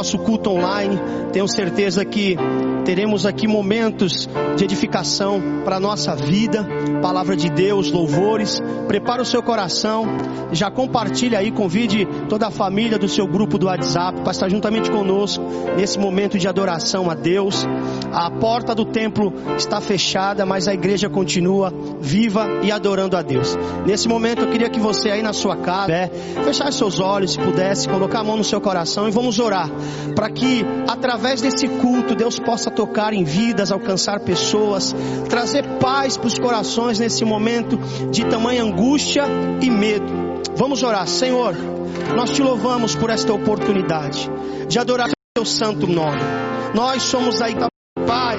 nosso culto online. Tenho certeza que teremos aqui momentos de edificação para a nossa vida, palavra de Deus, louvores. Prepara o seu coração, já compartilha aí, convide toda a família do seu grupo do WhatsApp para estar juntamente conosco nesse momento de adoração a Deus. A porta do templo está fechada, mas a igreja continua viva e adorando a Deus. Nesse momento eu queria que você aí na sua casa, é, fechasse seus olhos, se pudesse, colocar a mão no seu coração e vamos orar para que através desse culto Deus possa tocar em vidas, alcançar pessoas, trazer paz para os corações nesse momento de tamanha angústia e medo. Vamos orar, Senhor. Nós te louvamos por esta oportunidade de adorar teu santo nome. Nós somos aí, Pai,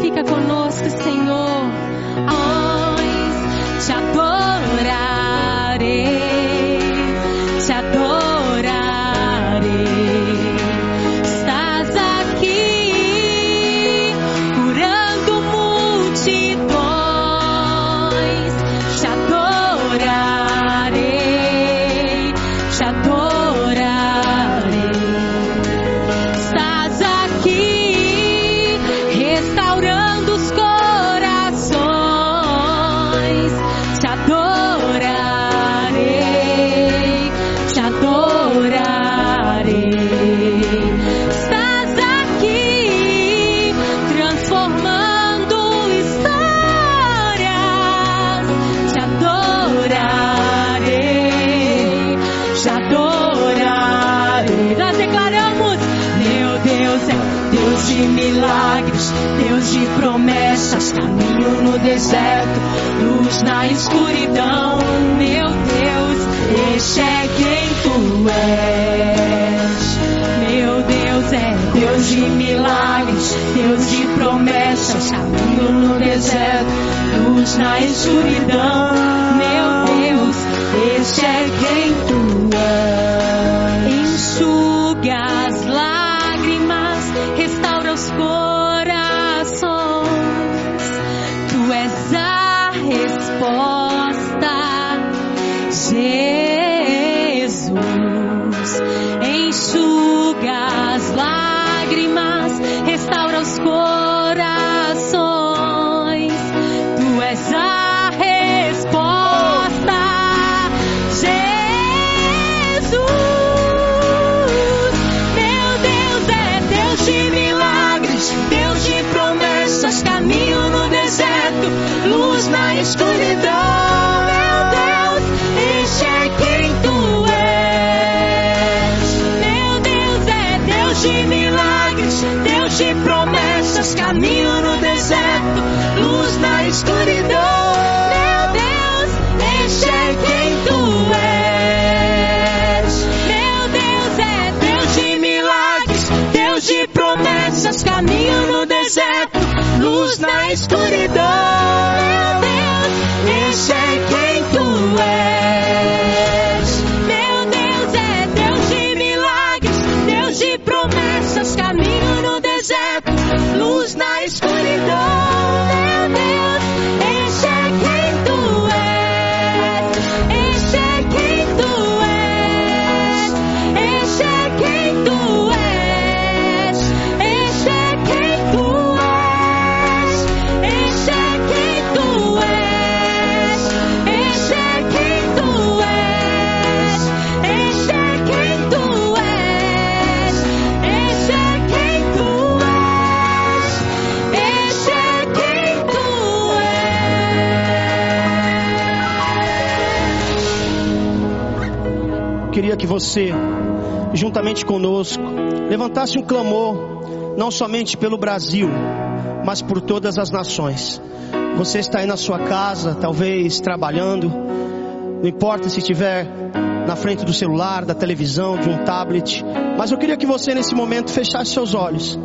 Fica conosco, Senhor. Deserto, luz na escuridão. Meu Deus, este é quem tu és. Meu Deus é Deus de milagres, Deus de promessas, caminho no deserto, luz na escuridão. Meu Deus, este é quem tu és. Enxuga caminho deserto, luz na escuridão. Meu Deus, este é quem tu és. Meu Deus é Deus de milagres, Deus de promessas, caminho no deserto, luz na escuridão. Meu Deus, este é quem tu és. Meu Deus é Deus de milagres, Deus de promessas, caminho no deserto luz na você, juntamente conosco, levantasse um clamor, não somente pelo Brasil, mas por todas as nações. Você está aí na sua casa, talvez trabalhando, não importa se estiver na frente do celular, da televisão, de um tablet, mas eu queria que você nesse momento fechasse seus olhos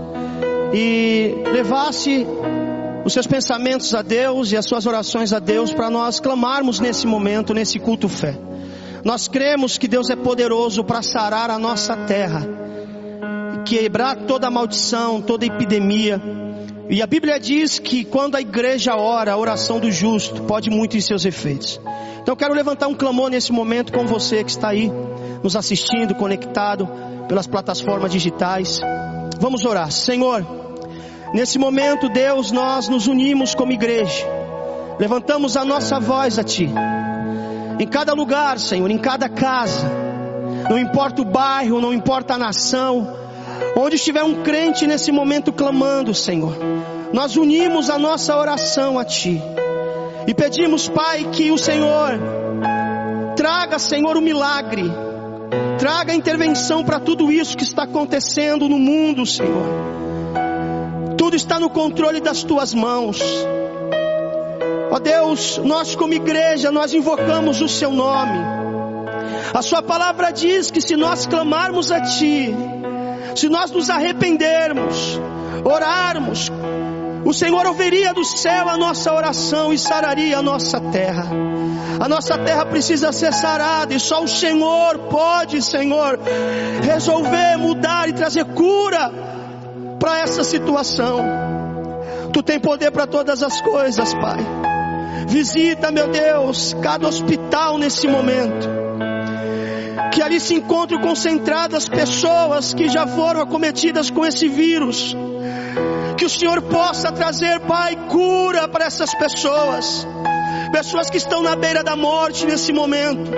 e levasse os seus pensamentos a Deus e as suas orações a Deus para nós clamarmos nesse momento, nesse culto fé. Nós cremos que Deus é poderoso para sarar a nossa terra, quebrar toda maldição, toda epidemia. E a Bíblia diz que quando a igreja ora, a oração do justo pode muito em seus efeitos. Então eu quero levantar um clamor nesse momento com você que está aí, nos assistindo, conectado pelas plataformas digitais. Vamos orar. Senhor, nesse momento, Deus, nós nos unimos como igreja. Levantamos a nossa voz a Ti. Em cada lugar, Senhor, em cada casa, não importa o bairro, não importa a nação, onde estiver um crente nesse momento clamando, Senhor, nós unimos a nossa oração a Ti e pedimos, Pai, que o Senhor traga, Senhor, o milagre, traga a intervenção para tudo isso que está acontecendo no mundo, Senhor. Tudo está no controle das Tuas mãos. Ó Deus, nós como igreja, nós invocamos o Seu nome. A Sua palavra diz que se nós clamarmos a Ti, se nós nos arrependermos, orarmos, o Senhor ouviria do céu a nossa oração e sararia a nossa terra. A nossa terra precisa ser sarada e só o Senhor pode, Senhor, resolver, mudar e trazer cura para essa situação. Tu tem poder para todas as coisas, Pai. Visita, meu Deus, cada hospital nesse momento. Que ali se encontrem concentradas pessoas que já foram acometidas com esse vírus. Que o Senhor possa trazer, Pai, cura para essas pessoas. Pessoas que estão na beira da morte nesse momento,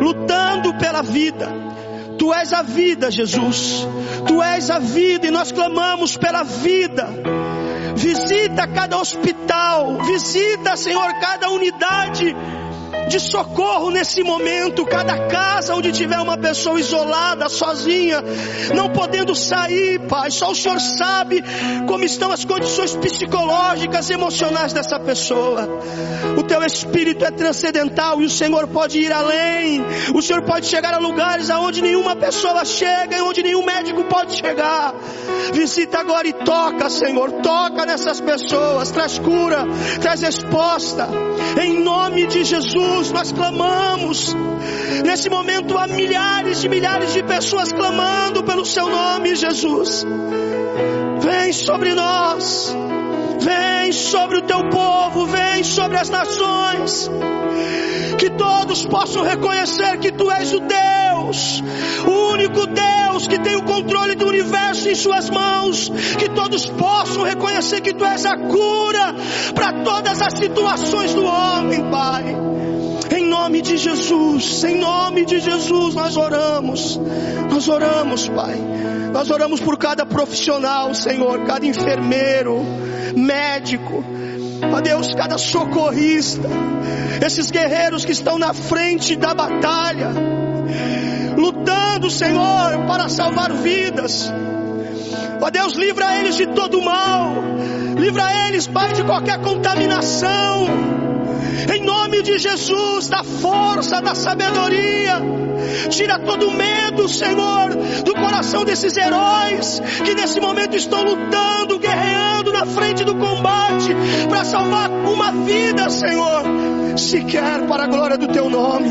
lutando pela vida. Tu és a vida, Jesus. Tu és a vida e nós clamamos pela vida. Visita cada hospital, visita, Senhor, cada unidade de socorro nesse momento, cada casa onde tiver uma pessoa isolada, sozinha, não podendo sair, Pai, só o Senhor sabe como estão as condições psicológicas, emocionais dessa pessoa. O teu espírito é transcendental e o Senhor pode ir além. O Senhor pode chegar a lugares aonde nenhuma pessoa chega e onde nenhum médico pode chegar. Visita agora e toca, Senhor, toca nessas pessoas, traz cura, traz resposta. Em nome de Jesus Jesus, nós clamamos. Nesse momento há milhares e milhares de pessoas clamando pelo seu nome, Jesus. Vem sobre nós. Vem sobre o teu povo, vem sobre as nações. Que todos possam reconhecer que tu és o Deus, o único Deus que tem o controle do universo em suas mãos. Que todos possam reconhecer que tu és a cura para todas as situações do homem, Pai. Nome de Jesus, em nome de Jesus, nós oramos. Nós oramos, Pai. Nós oramos por cada profissional, Senhor, cada enfermeiro, médico, ó Deus, cada socorrista, esses guerreiros que estão na frente da batalha, lutando, Senhor, para salvar vidas. Ó Deus, livra eles de todo mal, livra eles, Pai, de qualquer contaminação em nome de Jesus, da força, da sabedoria. Tira todo o medo, Senhor, do coração desses heróis que nesse momento estão lutando, guerreando na frente do combate para salvar uma vida, Senhor, sequer para a glória do Teu nome.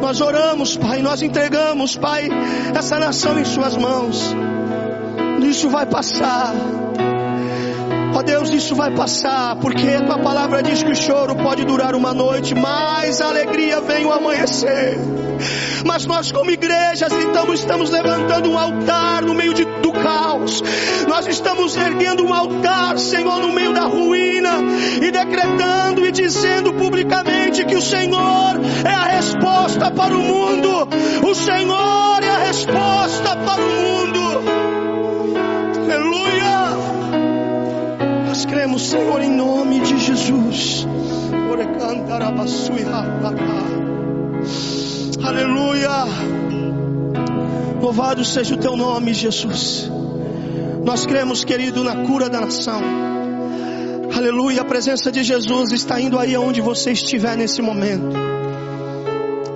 Nós oramos, Pai, nós entregamos, Pai, essa nação em Suas mãos. Isso vai passar. Ó oh Deus, isso vai passar, porque a tua palavra diz que o choro pode durar uma noite, mas a alegria vem o amanhecer. Mas nós, como igrejas, então estamos levantando um altar no meio de, do caos. Nós estamos erguendo um altar, Senhor, no meio da ruína e decretando e dizendo publicamente que o Senhor é a resposta para o mundo. O Senhor é a resposta para o mundo. Cremos, Senhor, em nome de Jesus. Aleluia. Louvado seja o teu nome, Jesus. Nós cremos, querido, na cura da nação. Aleluia, a presença de Jesus está indo aí aonde você estiver nesse momento.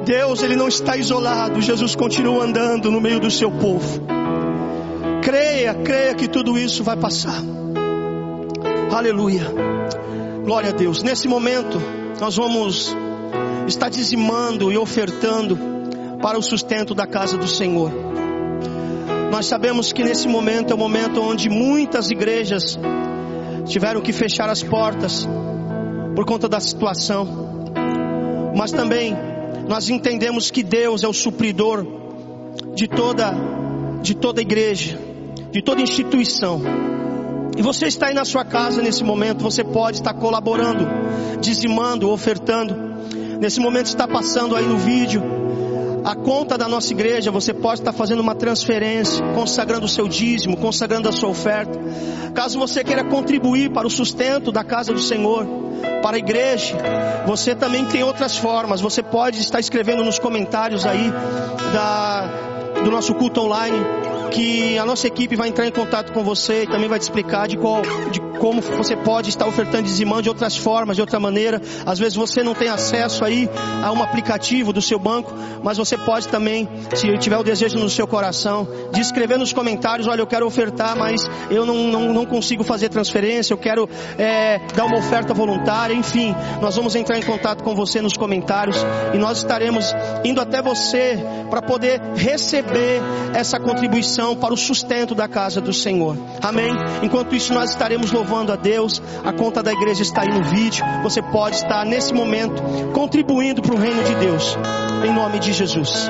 Deus, Ele não está isolado, Jesus continua andando no meio do seu povo. Creia, creia que tudo isso vai passar. Aleluia. Glória a Deus. Nesse momento, nós vamos estar dizimando e ofertando para o sustento da casa do Senhor. Nós sabemos que nesse momento é o momento onde muitas igrejas tiveram que fechar as portas por conta da situação. Mas também nós entendemos que Deus é o supridor de toda de toda igreja, de toda instituição. E você está aí na sua casa nesse momento, você pode estar colaborando, dizimando, ofertando. Nesse momento está passando aí no vídeo a conta da nossa igreja, você pode estar fazendo uma transferência, consagrando o seu dízimo, consagrando a sua oferta. Caso você queira contribuir para o sustento da casa do Senhor, para a igreja, você também tem outras formas. Você pode estar escrevendo nos comentários aí da, do nosso culto online que a nossa equipe vai entrar em contato com você e também vai te explicar de, qual, de como você pode estar ofertando dizimão de outras formas, de outra maneira. Às vezes você não tem acesso aí a um aplicativo do seu banco, mas você pode também, se tiver o desejo no seu coração, de escrever nos comentários, olha, eu quero ofertar, mas eu não, não, não consigo fazer transferência, eu quero é, dar uma oferta voluntária, enfim, nós vamos entrar em contato com você nos comentários e nós estaremos indo até você para poder receber essa contribuição para o sustento da casa do Senhor. Amém? Enquanto isso, nós estaremos louvando a Deus. A conta da igreja está aí no vídeo. Você pode estar nesse momento contribuindo para o reino de Deus. Em nome de Jesus.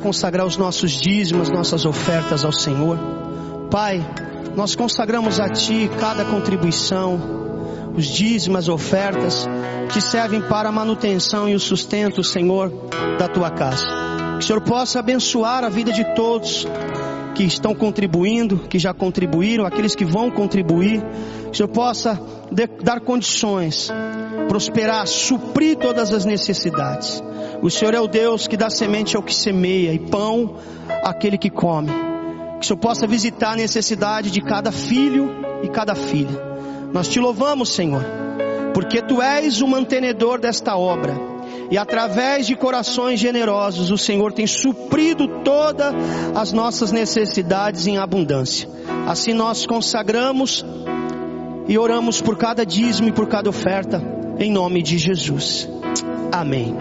Consagrar os nossos dízimos, nossas ofertas ao Senhor. Pai, nós consagramos a Ti cada contribuição, os dízimos, as ofertas, que servem para a manutenção e o sustento, Senhor, da Tua casa. Que o Senhor possa abençoar a vida de todos que estão contribuindo, que já contribuíram, aqueles que vão contribuir. Que o Senhor possa dar condições, prosperar, suprir todas as necessidades. O Senhor é o Deus que dá semente ao que semeia e pão àquele que come. Que o Senhor possa visitar a necessidade de cada filho e cada filha. Nós te louvamos, Senhor, porque tu és o mantenedor desta obra. E através de corações generosos, o Senhor tem suprido todas as nossas necessidades em abundância. Assim nós consagramos e oramos por cada dízimo e por cada oferta, em nome de Jesus. Amém.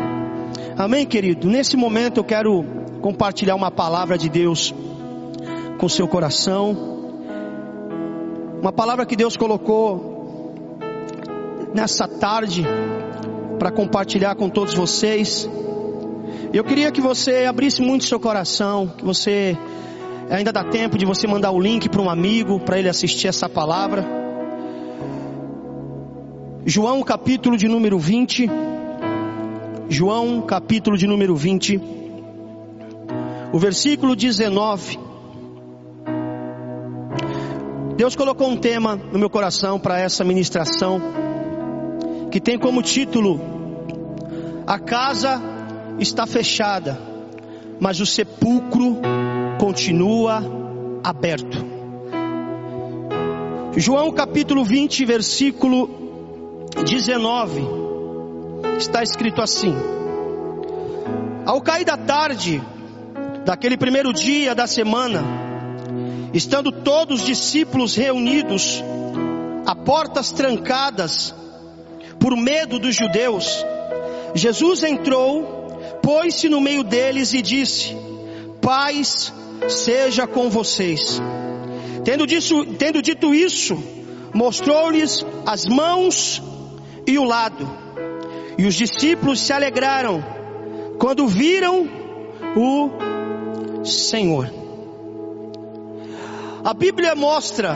Amém, querido? Nesse momento eu quero compartilhar uma palavra de Deus com seu coração. Uma palavra que Deus colocou nessa tarde para compartilhar com todos vocês. Eu queria que você abrisse muito seu coração, que você ainda dá tempo de você mandar o link para um amigo para ele assistir essa palavra. João capítulo de número 20. João, capítulo de número 20, o versículo 19. Deus colocou um tema no meu coração para essa ministração, que tem como título: A casa está fechada, mas o sepulcro continua aberto. João capítulo 20, versículo 19 está escrito assim: Ao cair da tarde, daquele primeiro dia da semana, estando todos os discípulos reunidos, a portas trancadas, por medo dos judeus, Jesus entrou, pôs-se no meio deles e disse: Paz seja com vocês. Tendo, disso, tendo dito isso, mostrou-lhes as mãos e o lado. E os discípulos se alegraram quando viram o Senhor. A Bíblia mostra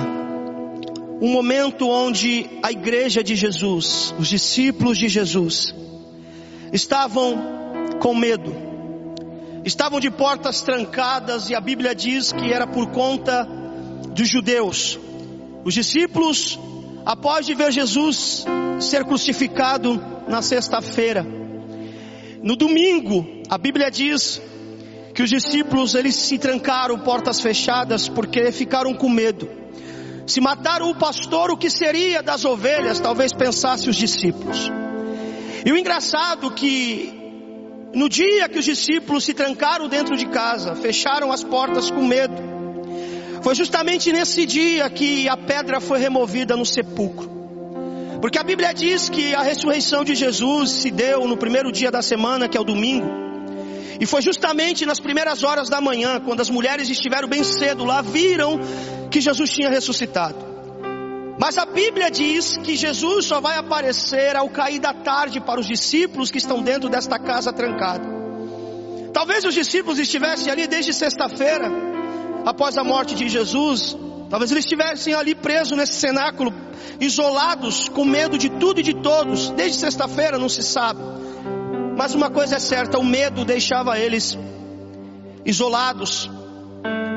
um momento onde a igreja de Jesus, os discípulos de Jesus, estavam com medo, estavam de portas trancadas, e a Bíblia diz que era por conta dos judeus. Os discípulos, após de ver Jesus ser crucificado, na sexta-feira. No domingo, a Bíblia diz que os discípulos eles se trancaram portas fechadas porque ficaram com medo. Se mataram o pastor, o que seria das ovelhas? Talvez pensasse os discípulos. E o engraçado que no dia que os discípulos se trancaram dentro de casa, fecharam as portas com medo, foi justamente nesse dia que a pedra foi removida no sepulcro. Porque a Bíblia diz que a ressurreição de Jesus se deu no primeiro dia da semana, que é o domingo. E foi justamente nas primeiras horas da manhã, quando as mulheres estiveram bem cedo lá, viram que Jesus tinha ressuscitado. Mas a Bíblia diz que Jesus só vai aparecer ao cair da tarde para os discípulos que estão dentro desta casa trancada. Talvez os discípulos estivessem ali desde sexta-feira, após a morte de Jesus, Talvez eles estivessem ali presos nesse cenáculo, isolados, com medo de tudo e de todos. Desde sexta-feira não se sabe. Mas uma coisa é certa: o medo deixava eles isolados,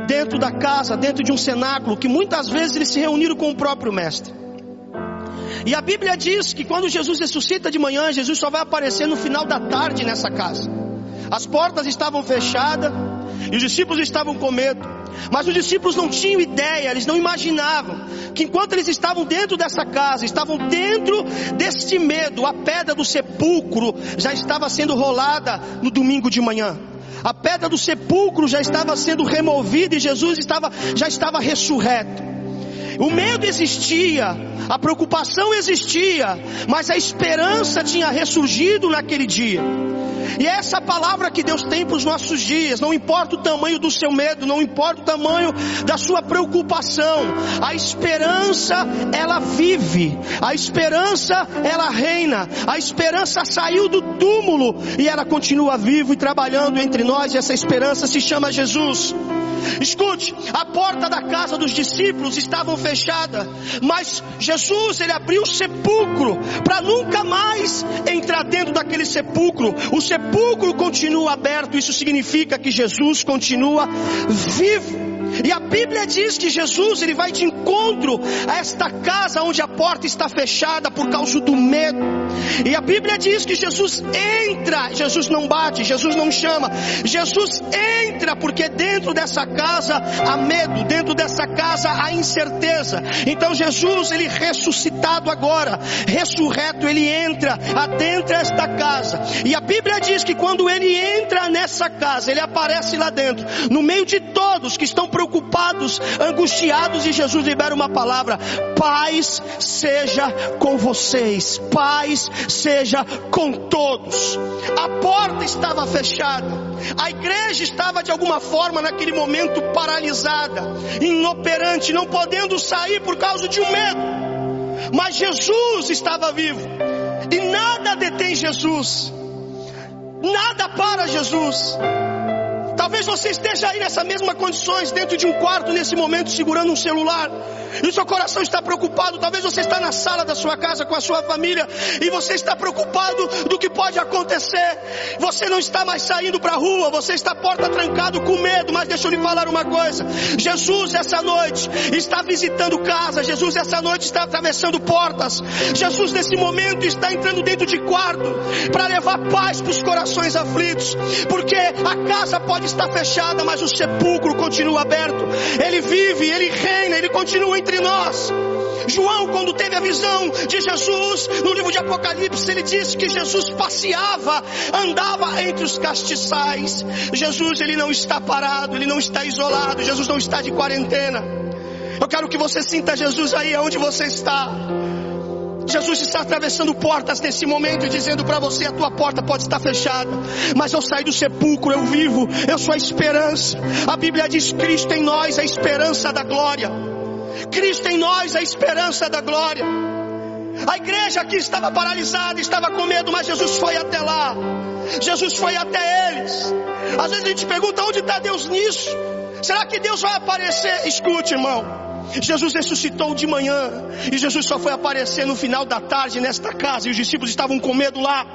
dentro da casa, dentro de um cenáculo, que muitas vezes eles se reuniram com o próprio Mestre. E a Bíblia diz que quando Jesus ressuscita de manhã, Jesus só vai aparecer no final da tarde nessa casa. As portas estavam fechadas e os discípulos estavam com medo. Mas os discípulos não tinham ideia, eles não imaginavam que enquanto eles estavam dentro dessa casa, estavam dentro deste medo, a pedra do sepulcro já estava sendo rolada no domingo de manhã. A pedra do sepulcro já estava sendo removida e Jesus estava, já estava ressurreto. O medo existia, a preocupação existia, mas a esperança tinha ressurgido naquele dia. E é essa palavra que Deus tem para os nossos dias, não importa o tamanho do seu medo, não importa o tamanho da sua preocupação, a esperança ela vive, a esperança ela reina, a esperança saiu do túmulo e ela continua viva e trabalhando entre nós, e essa esperança se chama Jesus. Escute, a porta da casa dos discípulos estava fechada, mas Jesus ele abriu o sepulcro para nunca mais entrar dentro daquele sepulcro. O sepulcro continua aberto, isso significa que Jesus continua vivo. E a Bíblia diz que Jesus ele vai de encontro a esta casa onde a porta está fechada por causa do medo. E a Bíblia diz que Jesus entra, Jesus não bate, Jesus não chama, Jesus entra porque dentro dessa casa há medo, dentro dessa casa há incerteza. Então Jesus ele ressuscitado agora, ressurreto, ele entra adentra esta casa. E a Bíblia diz que quando ele entra nessa casa, ele aparece lá dentro, no meio de todos que estão preocupados, angustiados, e Jesus libera uma palavra: paz seja com vocês, paz seja com todos. A porta estava fechada, a igreja estava de alguma forma naquele momento paralisada, inoperante, não podendo sair por causa de um medo. Mas Jesus estava vivo, e nada detém Jesus, nada para Jesus. Talvez você esteja aí nessa mesma condições, dentro de um quarto nesse momento, segurando um celular, e o seu coração está preocupado. Talvez você está na sala da sua casa com a sua família, e você está preocupado do que pode acontecer. Você não está mais saindo para a rua, você está porta trancado com medo. Mas deixa eu lhe falar uma coisa: Jesus essa noite está visitando casa, Jesus essa noite está atravessando portas, Jesus nesse momento está entrando dentro de quarto para levar paz para os corações aflitos, porque a casa pode está fechada, mas o sepulcro continua aberto. Ele vive, ele reina, ele continua entre nós. João, quando teve a visão de Jesus, no livro de Apocalipse, ele disse que Jesus passeava, andava entre os castiçais. Jesus, ele não está parado, ele não está isolado, Jesus não está de quarentena. Eu quero que você sinta Jesus aí onde você está. Jesus está atravessando portas nesse momento e dizendo para você: a tua porta pode estar fechada, mas eu saí do sepulcro, eu vivo, eu sou a esperança. A Bíblia diz: Cristo em nós, a esperança da glória. Cristo em nós, a esperança da glória. A igreja aqui estava paralisada, estava com medo, mas Jesus foi até lá. Jesus foi até eles. Às vezes a gente pergunta: onde está Deus nisso? Será que Deus vai aparecer? Escute, irmão. Jesus ressuscitou de manhã e Jesus só foi aparecer no final da tarde nesta casa e os discípulos estavam com medo lá.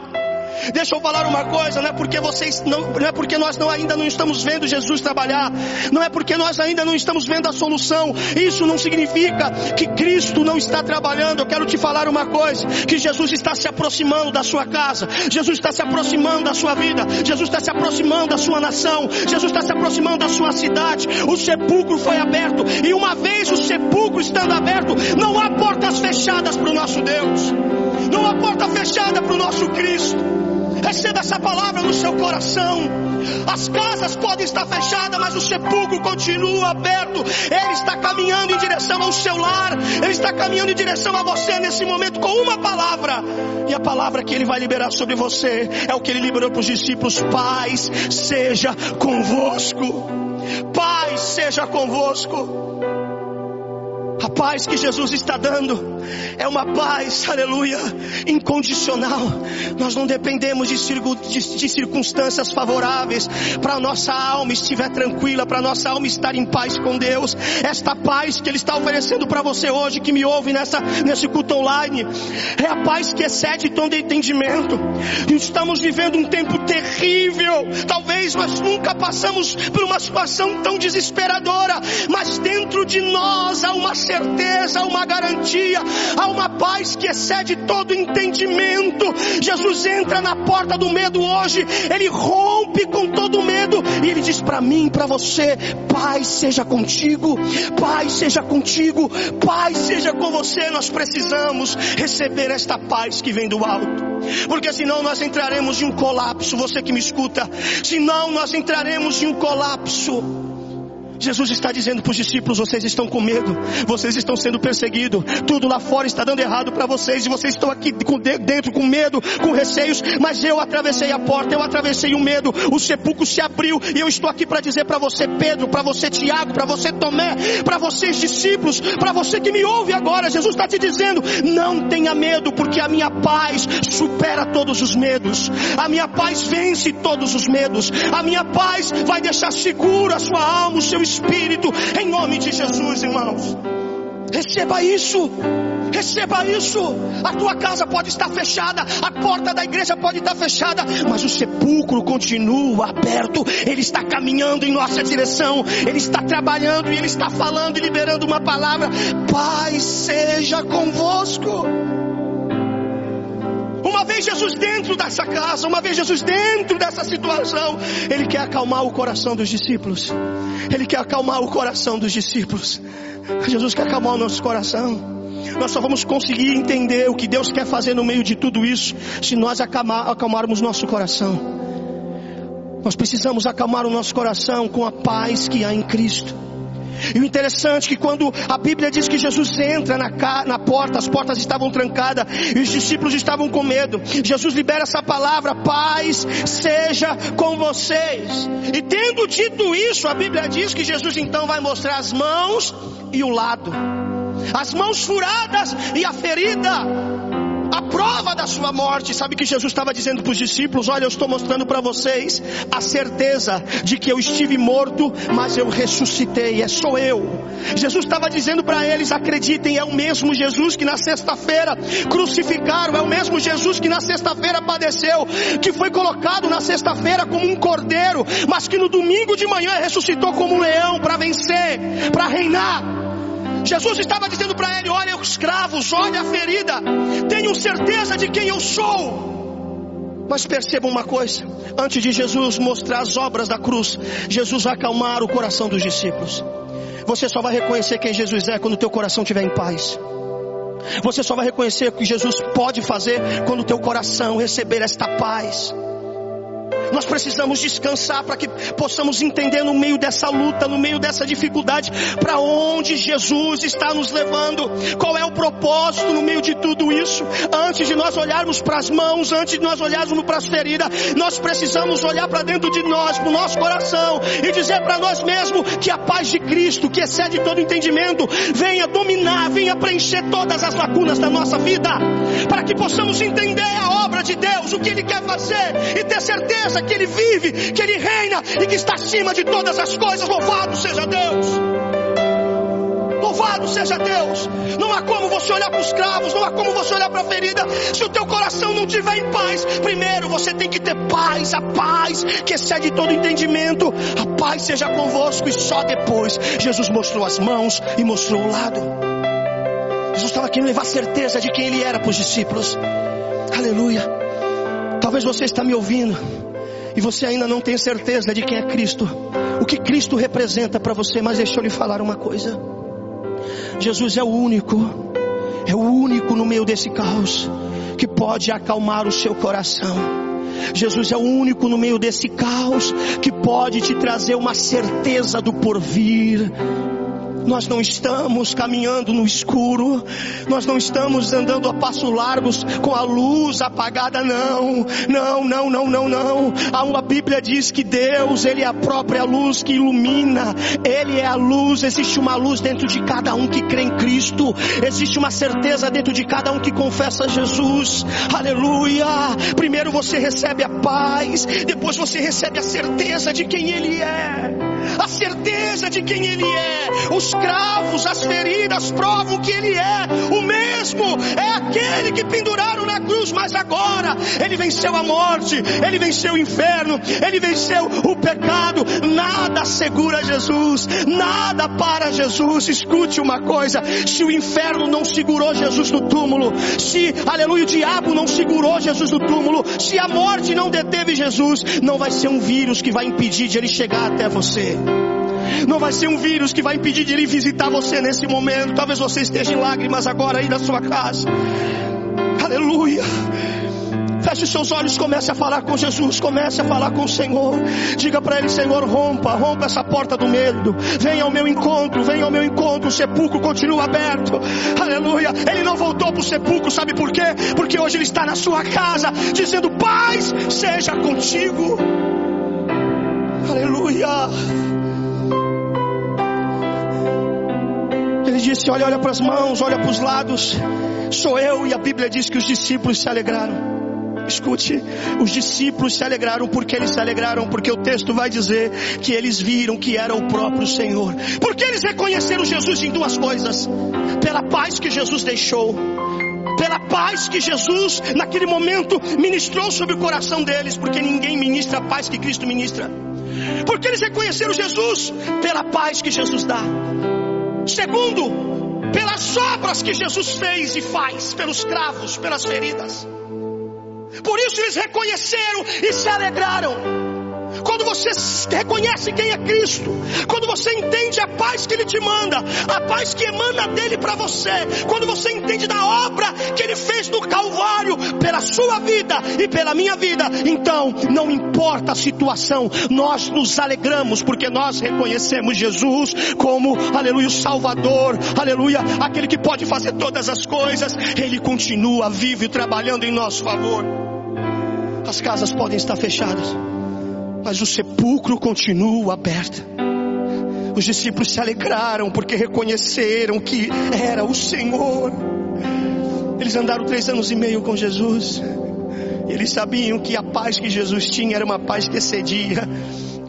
Deixa eu falar uma coisa, não é porque vocês não, não é porque nós não, ainda não estamos vendo Jesus trabalhar, não é porque nós ainda não estamos vendo a solução. Isso não significa que Cristo não está trabalhando. Eu quero te falar uma coisa, que Jesus está se aproximando da sua casa, Jesus está se aproximando da sua vida, Jesus está se aproximando da sua nação, Jesus está se aproximando da sua cidade. O sepulcro foi aberto e uma vez o sepulcro estando aberto, não há portas fechadas para o nosso Deus. Não há porta fechada para o nosso Cristo. Receba essa palavra no seu coração. As casas podem estar fechadas, mas o sepulcro continua aberto. Ele está caminhando em direção ao seu lar. Ele está caminhando em direção a você nesse momento com uma palavra. E a palavra que ele vai liberar sobre você é o que ele liberou para os discípulos: Paz seja convosco. Paz seja convosco. A paz que Jesus está dando é uma paz, aleluia, incondicional. Nós não dependemos de, de, circunstâncias favoráveis para nossa alma estiver tranquila, para nossa alma estar em paz com Deus. Esta paz que Ele está oferecendo para você hoje, que me ouve nessa, nesse culto online, é a paz que excede todo entendimento. Estamos vivendo um tempo terrível. Talvez nós nunca passamos por uma situação tão desesperadora, mas dentro de nós há uma certeza, há uma garantia, há uma paz que excede todo entendimento. Jesus entra na porta do medo hoje, ele rompe com todo medo e ele diz para mim, para você: paz seja contigo, paz seja contigo, paz seja com você. Nós precisamos receber esta paz que vem do alto. Porque senão nós entraremos em um colapso, você que me escuta, senão nós entraremos em um colapso. Jesus está dizendo para os discípulos: vocês estão com medo, vocês estão sendo perseguidos, tudo lá fora está dando errado para vocês e vocês estão aqui dentro com medo, com receios. Mas eu atravessei a porta, eu atravessei o medo, o sepulcro se abriu e eu estou aqui para dizer para você, Pedro, para você, Tiago, para você, Tomé, para vocês, discípulos, para você que me ouve agora. Jesus está te dizendo: não tenha medo, porque a minha paz supera todos os medos, a minha paz vence todos os medos, a minha paz vai deixar seguro a sua alma, o seu espírito Espírito, em nome de Jesus, irmãos. Receba isso. Receba isso. A tua casa pode estar fechada, a porta da igreja pode estar fechada, mas o sepulcro continua aberto. Ele está caminhando em nossa direção. Ele está trabalhando e ele está falando e liberando uma palavra. Pai seja convosco. Uma vez Jesus dentro dessa casa, uma vez Jesus dentro dessa situação, Ele quer acalmar o coração dos discípulos. Ele quer acalmar o coração dos discípulos. Jesus quer acalmar o nosso coração. Nós só vamos conseguir entender o que Deus quer fazer no meio de tudo isso se nós acalmar, acalmarmos nosso coração. Nós precisamos acalmar o nosso coração com a paz que há em Cristo. E o interessante é que quando a Bíblia diz que Jesus entra na, na porta, as portas estavam trancadas e os discípulos estavam com medo. Jesus libera essa palavra: paz seja com vocês. E tendo dito isso, a Bíblia diz que Jesus então vai mostrar as mãos e o lado, as mãos furadas e a ferida a prova da sua morte. Sabe que Jesus estava dizendo para os discípulos: Olha, eu estou mostrando para vocês a certeza de que eu estive morto, mas eu ressuscitei. É só eu. Jesus estava dizendo para eles: Acreditem, é o mesmo Jesus que na sexta-feira crucificaram, é o mesmo Jesus que na sexta-feira padeceu, que foi colocado na sexta-feira como um cordeiro, mas que no domingo de manhã ressuscitou como um leão para vencer, para reinar. Jesus estava dizendo para ele: Olha, os escravos, olha a ferida, tenham certeza de quem eu sou. Mas perceba uma coisa: antes de Jesus mostrar as obras da cruz, Jesus vai acalmar o coração dos discípulos. Você só vai reconhecer quem Jesus é quando o teu coração estiver em paz. Você só vai reconhecer o que Jesus pode fazer quando o teu coração receber esta paz. Nós precisamos descansar para que possamos entender no meio dessa luta, no meio dessa dificuldade, para onde Jesus está nos levando, qual é o propósito no meio de tudo isso. Antes de nós olharmos para as mãos, antes de nós olharmos para as feridas, nós precisamos olhar para dentro de nós, para o nosso coração e dizer para nós mesmos que a paz de Cristo, que excede todo entendimento, venha dominar, venha preencher todas as lacunas da nossa vida, para que possamos entender a obra de Deus, o que Ele quer fazer e ter certeza que Ele vive, que Ele reina e que está acima de todas as coisas. Louvado seja Deus! Louvado seja Deus! Não há como você olhar para os cravos, não há como você olhar para a ferida, se o teu coração não estiver em paz. Primeiro você tem que ter paz, a paz que excede todo entendimento. A paz seja convosco, e só depois Jesus mostrou as mãos e mostrou o lado. Jesus estava querendo levar certeza de quem Ele era para os discípulos. Aleluia. Talvez você está me ouvindo e você ainda não tem certeza de quem é Cristo, o que Cristo representa para você, mas deixa eu lhe falar uma coisa: Jesus é o único, é o único no meio desse caos que pode acalmar o seu coração. Jesus é o único no meio desse caos que pode te trazer uma certeza do porvir. Nós não estamos caminhando no escuro, nós não estamos andando a passos largos com a luz apagada, não, não, não, não, não, não. A Bíblia diz que Deus, Ele é a própria luz que ilumina, Ele é a luz, existe uma luz dentro de cada um que crê em Cristo, existe uma certeza dentro de cada um que confessa Jesus, aleluia. Primeiro você recebe a paz, depois você recebe a certeza de quem Ele é, a certeza de quem Ele é, os cravos, as feridas provam que Ele é o mesmo, é aquele que penduraram na cruz, mas agora Ele venceu a morte, Ele venceu o inferno, Ele venceu o pecado, nada segura Jesus, nada para Jesus. Escute uma coisa: se o inferno não segurou Jesus no túmulo, se, aleluia, o diabo não segurou Jesus no túmulo, se a morte não deteve Jesus, não vai ser um vírus que vai impedir de ele chegar até você. Não vai ser um vírus que vai impedir de ele visitar você nesse momento. Talvez você esteja em lágrimas agora aí na sua casa. Aleluia. Feche os seus olhos, comece a falar com Jesus, comece a falar com o Senhor. Diga para Ele, Senhor, rompa, rompa essa porta do medo. Venha ao meu encontro, venha ao meu encontro. O sepulcro continua aberto. Aleluia. Ele não voltou para o sepulcro, sabe por quê? Porque hoje Ele está na sua casa, dizendo: Paz seja contigo. Aleluia. Disse: Olha, olha para as mãos, olha para os lados. Sou eu, e a Bíblia diz que os discípulos se alegraram. Escute, os discípulos se alegraram porque eles se alegraram, porque o texto vai dizer que eles viram que era o próprio Senhor. Porque eles reconheceram Jesus em duas coisas: pela paz que Jesus deixou, pela paz que Jesus naquele momento ministrou sobre o coração deles, porque ninguém ministra a paz que Cristo ministra. Porque eles reconheceram Jesus pela paz que Jesus dá. Segundo, pelas obras que Jesus fez e faz, pelos cravos, pelas feridas. Por isso eles reconheceram e se alegraram. Quando você reconhece quem é Cristo, quando você entende a paz que Ele te manda, a paz que emana dele para você, quando você entende da obra que Ele fez no Calvário pela sua vida e pela minha vida, então não importa a situação, nós nos alegramos porque nós reconhecemos Jesus como, aleluia, o Salvador, aleluia, aquele que pode fazer todas as coisas, Ele continua vivo e trabalhando em nosso favor. As casas podem estar fechadas mas o sepulcro continua aberto. Os discípulos se alegraram porque reconheceram que era o Senhor. Eles andaram três anos e meio com Jesus. Eles sabiam que a paz que Jesus tinha era uma paz que excedia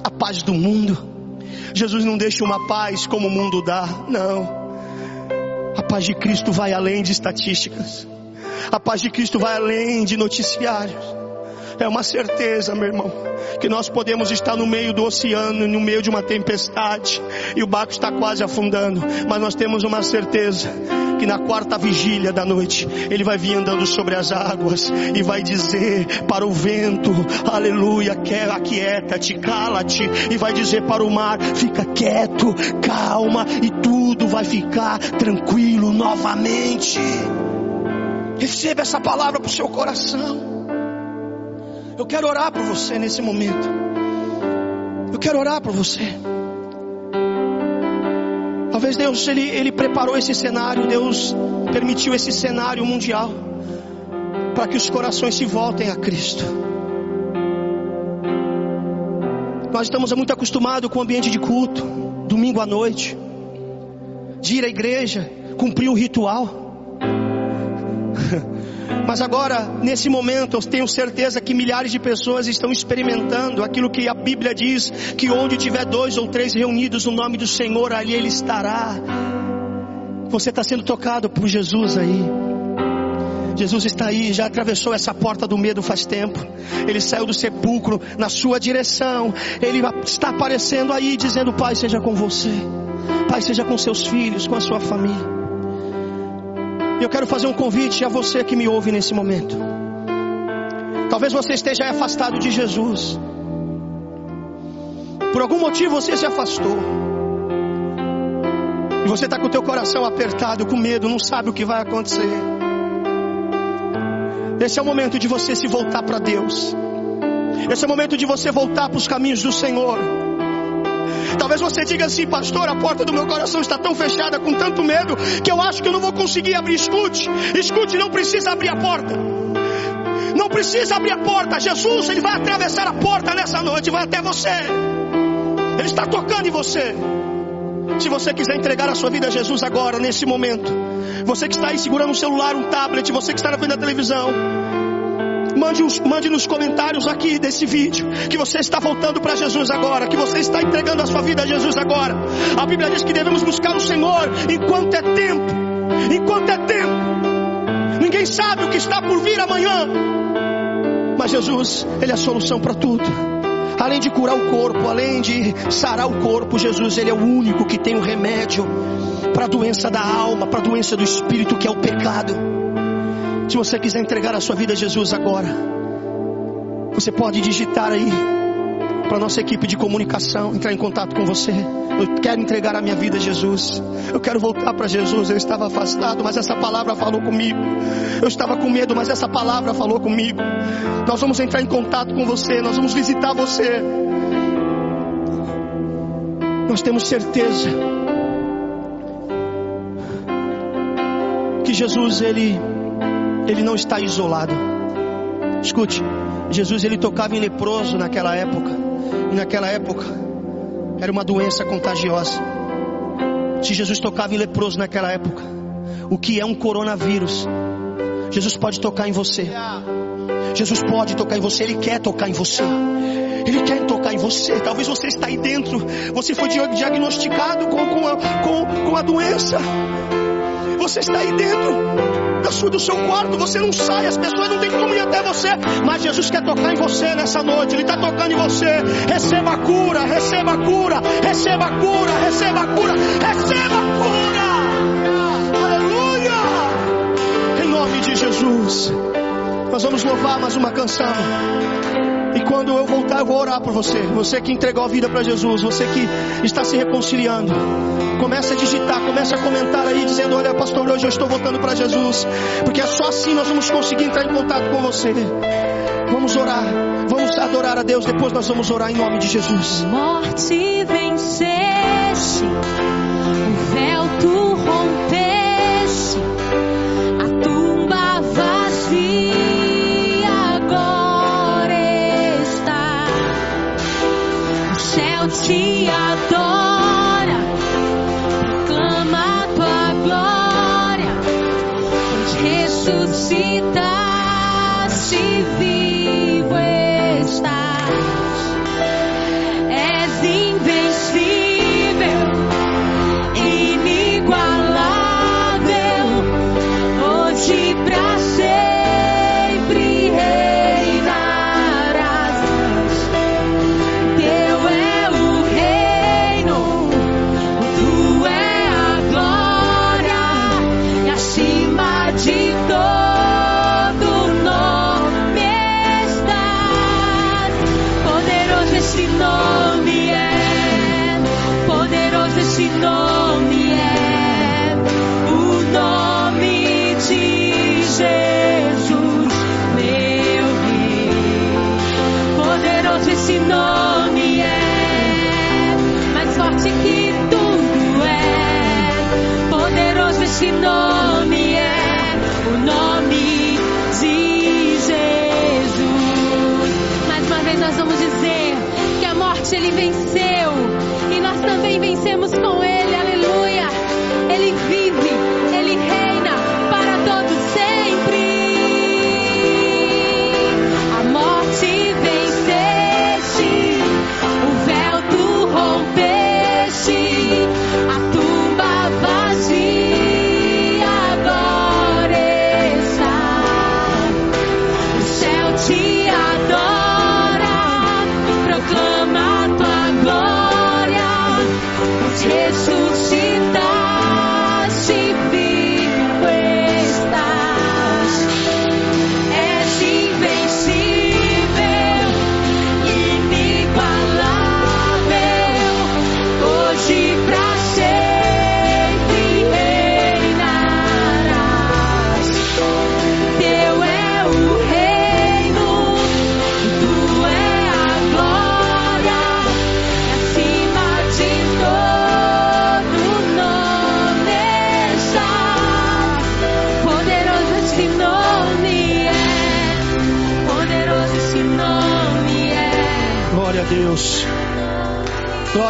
a paz do mundo. Jesus não deixa uma paz como o mundo dá, não. A paz de Cristo vai além de estatísticas. A paz de Cristo vai além de noticiários. É uma certeza, meu irmão, que nós podemos estar no meio do oceano, no meio de uma tempestade, e o barco está quase afundando, mas nós temos uma certeza que na quarta vigília da noite, ele vai vir andando sobre as águas e vai dizer para o vento, aleluia, aquieta-te, cala-te, e vai dizer para o mar, fica quieto, calma, e tudo vai ficar tranquilo novamente. Receba essa palavra para o seu coração. Eu quero orar por você nesse momento. Eu quero orar por você. Talvez Deus ele, ele preparou esse cenário, Deus permitiu esse cenário mundial para que os corações se voltem a Cristo. Nós estamos muito acostumados com o ambiente de culto, domingo à noite, de ir à igreja, cumprir um ritual. Mas agora, nesse momento, eu tenho certeza que milhares de pessoas estão experimentando aquilo que a Bíblia diz: que onde tiver dois ou três reunidos no nome do Senhor, ali Ele estará. Você está sendo tocado por Jesus aí. Jesus está aí, já atravessou essa porta do medo faz tempo. Ele saiu do sepulcro na sua direção. Ele está aparecendo aí, dizendo: Pai, seja com você. Pai, seja com seus filhos, com a sua família. Eu quero fazer um convite a você que me ouve nesse momento. Talvez você esteja afastado de Jesus. Por algum motivo você se afastou. E você está com o teu coração apertado, com medo, não sabe o que vai acontecer. Esse é o momento de você se voltar para Deus. Esse é o momento de você voltar para os caminhos do Senhor. Talvez você diga assim, pastor, a porta do meu coração está tão fechada com tanto medo que eu acho que eu não vou conseguir abrir. Escute, escute, não precisa abrir a porta. Não precisa abrir a porta. Jesus, ele vai atravessar a porta nessa noite, vai até você. Ele está tocando em você. Se você quiser entregar a sua vida a Jesus agora, nesse momento, você que está aí segurando um celular, um tablet, você que está na frente da televisão, Mande, os, mande nos comentários aqui desse vídeo que você está voltando para Jesus agora, que você está entregando a sua vida a Jesus agora. A Bíblia diz que devemos buscar o Senhor enquanto é tempo. Enquanto é tempo. Ninguém sabe o que está por vir amanhã. Mas Jesus, Ele é a solução para tudo. Além de curar o corpo, além de sarar o corpo, Jesus, Ele é o único que tem o remédio para a doença da alma, para a doença do espírito, que é o pecado. Se você quiser entregar a sua vida a Jesus agora, você pode digitar aí para nossa equipe de comunicação entrar em contato com você. Eu quero entregar a minha vida a Jesus. Eu quero voltar para Jesus. Eu estava afastado, mas essa palavra falou comigo. Eu estava com medo, mas essa palavra falou comigo. Nós vamos entrar em contato com você. Nós vamos visitar você. Nós temos certeza que Jesus ele ele não está isolado. Escute, Jesus ele tocava em leproso naquela época. E naquela época era uma doença contagiosa. Se Jesus tocava em leproso naquela época, o que é um coronavírus? Jesus pode tocar em você. Jesus pode tocar em você, Ele quer tocar em você. Ele quer tocar em você. Talvez você está aí dentro. Você foi diagnosticado com, com, a, com, com a doença. Você está aí dentro da sua, do seu quarto, você não sai, as pessoas não têm como ir até você, mas Jesus quer tocar em você nessa noite, Ele está tocando em você. Receba a cura, receba a cura, receba a cura, receba a cura, receba a cura. Aleluia! Em nome de Jesus, nós vamos louvar mais uma canção. E quando eu voltar, eu vou orar por você. Você que entregou a vida para Jesus, você que está se reconciliando. Começa a digitar, começa a comentar aí, dizendo: Olha, pastor, hoje eu estou voltando para Jesus. Porque é só assim nós vamos conseguir entrar em contato com você. Vamos orar, vamos adorar a Deus. Depois nós vamos orar em nome de Jesus. Morte venceste, vivo estás.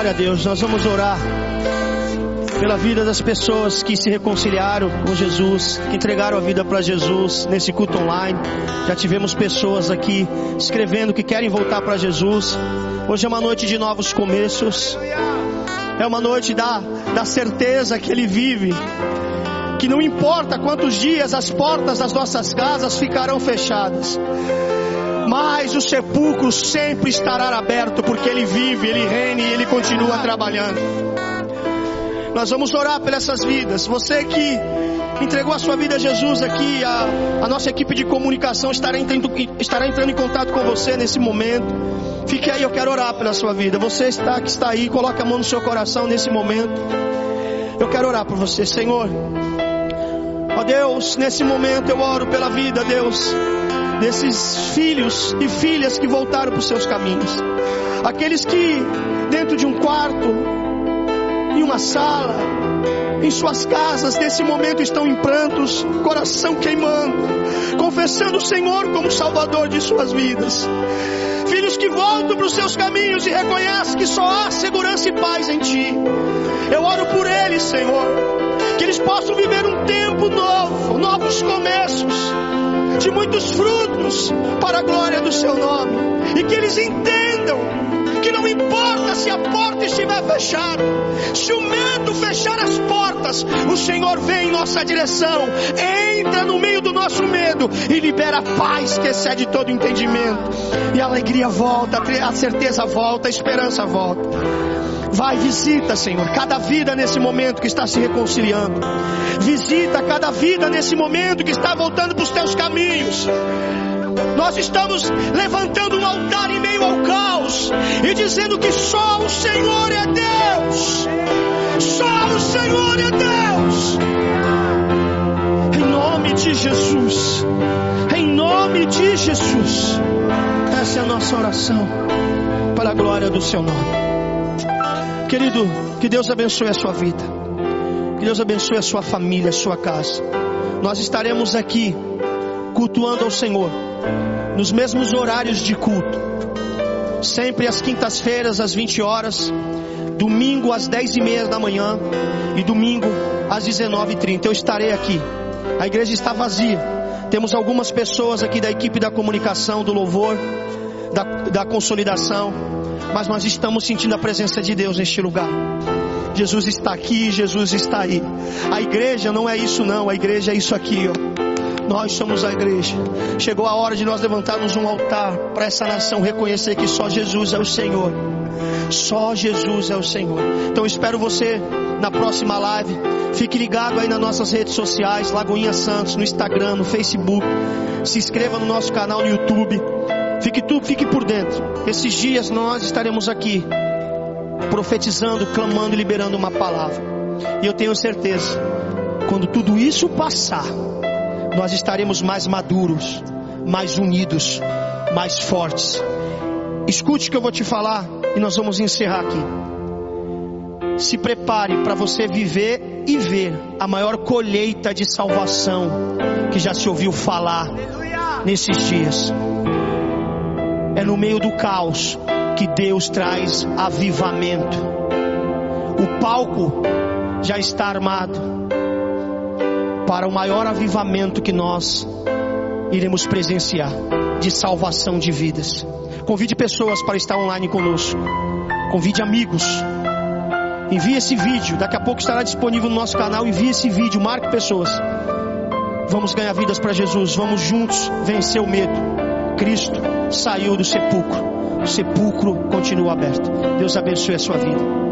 Glória a Deus. Nós vamos orar pela vida das pessoas que se reconciliaram com Jesus, que entregaram a vida para Jesus nesse culto online. Já tivemos pessoas aqui escrevendo que querem voltar para Jesus. Hoje é uma noite de novos começos. É uma noite da, da certeza que Ele vive. Que não importa quantos dias as portas das nossas casas ficarão fechadas mas o sepulcro sempre estará aberto, porque Ele vive, Ele reina e Ele continua trabalhando. Nós vamos orar por essas vidas. Você que entregou a sua vida a Jesus aqui, a, a nossa equipe de comunicação estará entrando, estará entrando em contato com você nesse momento. Fique aí, eu quero orar pela sua vida. Você está que está aí, coloque a mão no seu coração nesse momento. Eu quero orar por você, Senhor. Ó Deus, nesse momento eu oro pela vida, Deus, desses filhos e filhas que voltaram para os seus caminhos. Aqueles que dentro de um quarto, em uma sala, em suas casas, nesse momento estão em prantos, coração queimando, confessando o Senhor como Salvador de suas vidas. Filhos que voltam para os seus caminhos e reconhecem que só há segurança e paz em Ti. Eu oro por eles, Senhor, que eles possam viver um tempo novo, novos começos, de muitos frutos para a glória do Seu nome, e que eles entendam que não importa se a porta estiver fechada, se o medo fechar as portas, o Senhor vem em nossa direção, entra no meio do nosso medo e libera a paz que excede todo entendimento, e a alegria volta, a certeza volta, a esperança volta. Vai, visita, Senhor, cada vida nesse momento que está se reconciliando. Visita cada vida nesse momento que está voltando para os teus caminhos. Nós estamos levantando um altar em meio ao caos e dizendo que só o Senhor é Deus. Só o Senhor é Deus. Em nome de Jesus. Em nome de Jesus. Essa é a nossa oração para a glória do seu nome. Querido, que Deus abençoe a sua vida. Que Deus abençoe a sua família, a sua casa. Nós estaremos aqui cultuando ao Senhor nos mesmos horários de culto. Sempre às quintas-feiras, às 20 horas, domingo às 10 e meia da manhã e domingo às 19h30. Eu estarei aqui. A igreja está vazia. Temos algumas pessoas aqui da equipe da comunicação, do louvor, da, da consolidação, mas nós estamos sentindo a presença de Deus neste lugar. Jesus está aqui, Jesus está aí. A igreja não é isso não, a igreja é isso aqui, ó. Nós somos a igreja. Chegou a hora de nós levantarmos um altar para essa nação reconhecer que só Jesus é o Senhor. Só Jesus é o Senhor. Então espero você na próxima live. Fique ligado aí nas nossas redes sociais, Lagoinha Santos, no Instagram, no Facebook. Se inscreva no nosso canal no YouTube. Fique tudo, fique por dentro. Esses dias nós estaremos aqui profetizando, clamando e liberando uma palavra. E eu tenho certeza, quando tudo isso passar, nós estaremos mais maduros, mais unidos, mais fortes. Escute o que eu vou te falar e nós vamos encerrar aqui. Se prepare para você viver e ver a maior colheita de salvação que já se ouviu falar nesses dias. É no meio do caos que Deus traz avivamento. O palco já está armado para o maior avivamento que nós iremos presenciar de salvação de vidas. Convide pessoas para estar online conosco. Convide amigos. Envie esse vídeo. Daqui a pouco estará disponível no nosso canal. Envie esse vídeo. Marque pessoas. Vamos ganhar vidas para Jesus. Vamos juntos vencer o medo. Cristo saiu do sepulcro. O sepulcro continua aberto. Deus abençoe a sua vida.